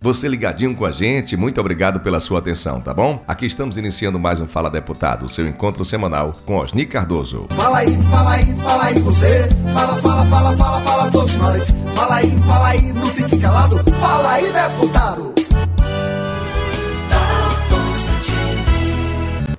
Você ligadinho com a gente, muito obrigado pela sua atenção, tá bom? Aqui estamos iniciando mais um Fala Deputado, seu encontro semanal com Osni Cardoso. Fala aí, fala aí, fala aí você. Fala, fala, fala, fala, fala todos nós. Fala aí, fala aí, não fique calado. Fala aí, deputado.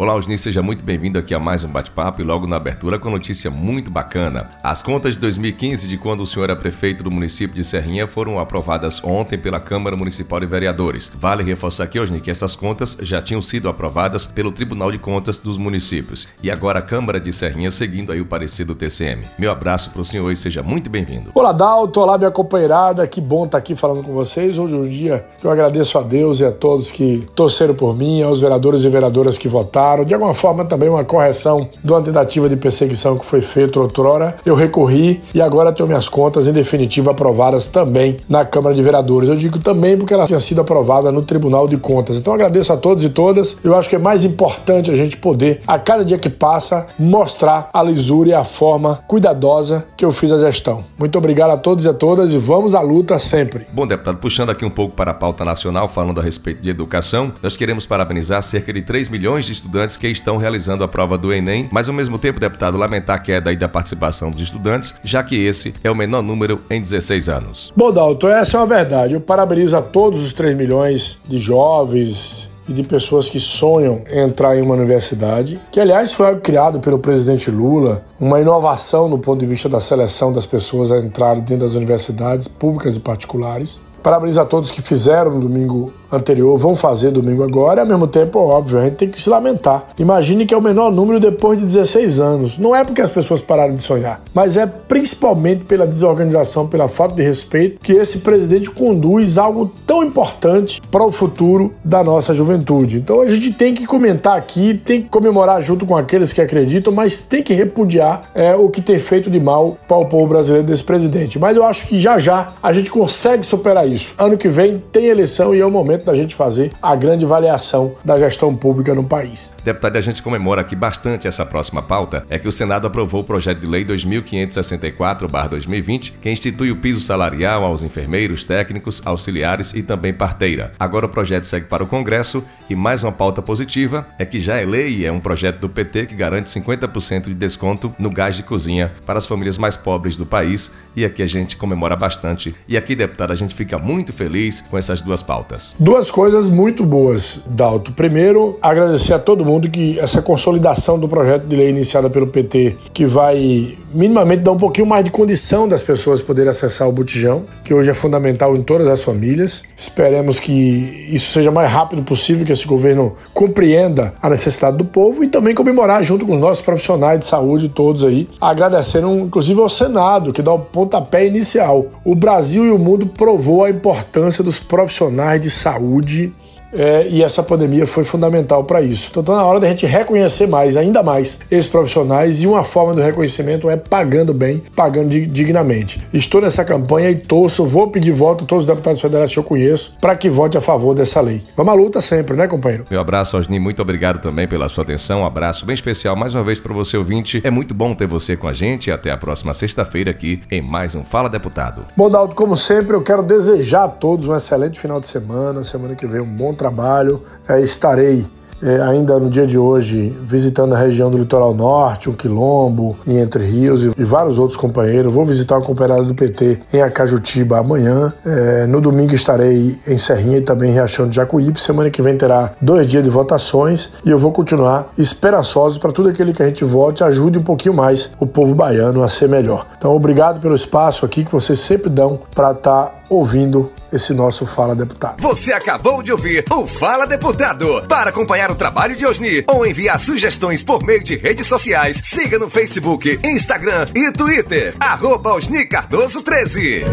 Olá, Osni, seja muito bem-vindo aqui a mais um bate-papo e logo na abertura com notícia muito bacana. As contas de 2015, de quando o senhor era prefeito do município de Serrinha, foram aprovadas ontem pela Câmara Municipal de Vereadores. Vale reforçar aqui, Osni, que essas contas já tinham sido aprovadas pelo Tribunal de Contas dos Municípios. E agora a Câmara de Serrinha seguindo aí o parecer do TCM. Meu abraço para o senhor e seja muito bem-vindo. Olá, Dalto. Olá, minha companheirada. Que bom estar aqui falando com vocês. Hoje é um dia que eu agradeço a Deus e a todos que torceram por mim, aos vereadores e vereadoras que votaram de alguma forma também uma correção de uma tentativa de perseguição que foi feita outrora. Eu recorri e agora tenho minhas contas em definitivo aprovadas também na Câmara de Vereadores. Eu digo também porque ela tinha sido aprovada no Tribunal de Contas. Então agradeço a todos e todas. Eu acho que é mais importante a gente poder, a cada dia que passa, mostrar a lisura e a forma cuidadosa que eu fiz a gestão. Muito obrigado a todos e a todas e vamos à luta sempre. Bom, deputado, puxando aqui um pouco para a pauta nacional, falando a respeito de educação, nós queremos parabenizar cerca de 3 milhões de estudantes estudantes que estão realizando a prova do Enem, mas ao mesmo tempo, deputado, lamentar a queda aí da participação dos estudantes, já que esse é o menor número em 16 anos. Bom, Dalton, essa é uma verdade. Eu parabenizo a todos os 3 milhões de jovens, e de pessoas que sonham entrar em uma universidade, que aliás foi criado pelo presidente Lula, uma inovação no ponto de vista da seleção das pessoas a entrarem dentro das universidades públicas e particulares. Parabenizo a todos que fizeram no domingo anterior, vão fazer domingo agora, ao mesmo tempo, óbvio, a gente tem que se lamentar. Imagine que é o menor número depois de 16 anos. Não é porque as pessoas pararam de sonhar, mas é principalmente pela desorganização, pela falta de respeito que esse presidente conduz algo tão importante para o futuro da nossa juventude. Então a gente tem que comentar aqui, tem que comemorar junto com aqueles que acreditam, mas tem que repudiar é, o que tem feito de mal para o povo brasileiro desse presidente. Mas eu acho que já já a gente consegue superar isso. Ano que vem tem eleição e é o momento da gente fazer a grande avaliação da gestão pública no país. Deputado, a gente comemora aqui bastante essa próxima pauta, é que o Senado aprovou o projeto de lei 2564-2020, que institui o piso salarial aos enfermeiros, técnicos, auxiliares e também parteira. Agora o projeto segue para o Congresso e mais uma pauta positiva é que já é lei e é um projeto do PT que garante 50% de desconto no gás de cozinha para as famílias mais pobres do país e aqui a gente comemora bastante. E aqui, deputado, a gente fica muito feliz com essas duas pautas. Duas coisas muito boas, Dalto. Primeiro, agradecer a todo mundo que essa consolidação do projeto de lei iniciada pelo PT, que vai minimamente dar um pouquinho mais de condição das pessoas poderem acessar o botijão, que hoje é fundamental em todas as famílias. Esperemos que isso seja mais rápido possível, que esse governo compreenda a necessidade do povo e também comemorar junto com os nossos profissionais de saúde todos aí, agradecendo inclusive ao Senado, que dá o pontapé inicial. O Brasil e o mundo provou a importância dos profissionais de saúde saúde é, e essa pandemia foi fundamental para isso. Então está na hora da gente reconhecer mais, ainda mais, esses profissionais e uma forma do reconhecimento é pagando bem, pagando dignamente. Estou nessa campanha e torço, vou pedir voto a todos os deputados federais que eu conheço para que vote a favor dessa lei. Vamos à luta sempre, né, companheiro? Meu abraço, Osni, muito obrigado também pela sua atenção, um abraço bem especial mais uma vez para você ouvinte. É muito bom ter você com a gente e até a próxima sexta-feira aqui em mais um Fala Deputado. Bom, Dalton, como sempre, eu quero desejar a todos um excelente final de semana, semana que vem um bom trabalho. É, estarei é, ainda no dia de hoje visitando a região do litoral norte, o Quilombo, em Entre Rios e, e vários outros companheiros. Vou visitar o companheiro do PT em Acajutiba amanhã. É, no domingo estarei em Serrinha e também em Riachão de Jacuípe. Semana que vem terá dois dias de votações e eu vou continuar esperançoso para tudo aquele que a gente vote ajude um pouquinho mais o povo baiano a ser melhor. Então, obrigado pelo espaço aqui que vocês sempre dão para estar tá ouvindo esse nosso Fala Deputado. Você acabou de ouvir o Fala Deputado. Para acompanhar o trabalho de Osni ou enviar sugestões por meio de redes sociais, siga no Facebook, Instagram e Twitter. Arroba Osni Cardoso 13.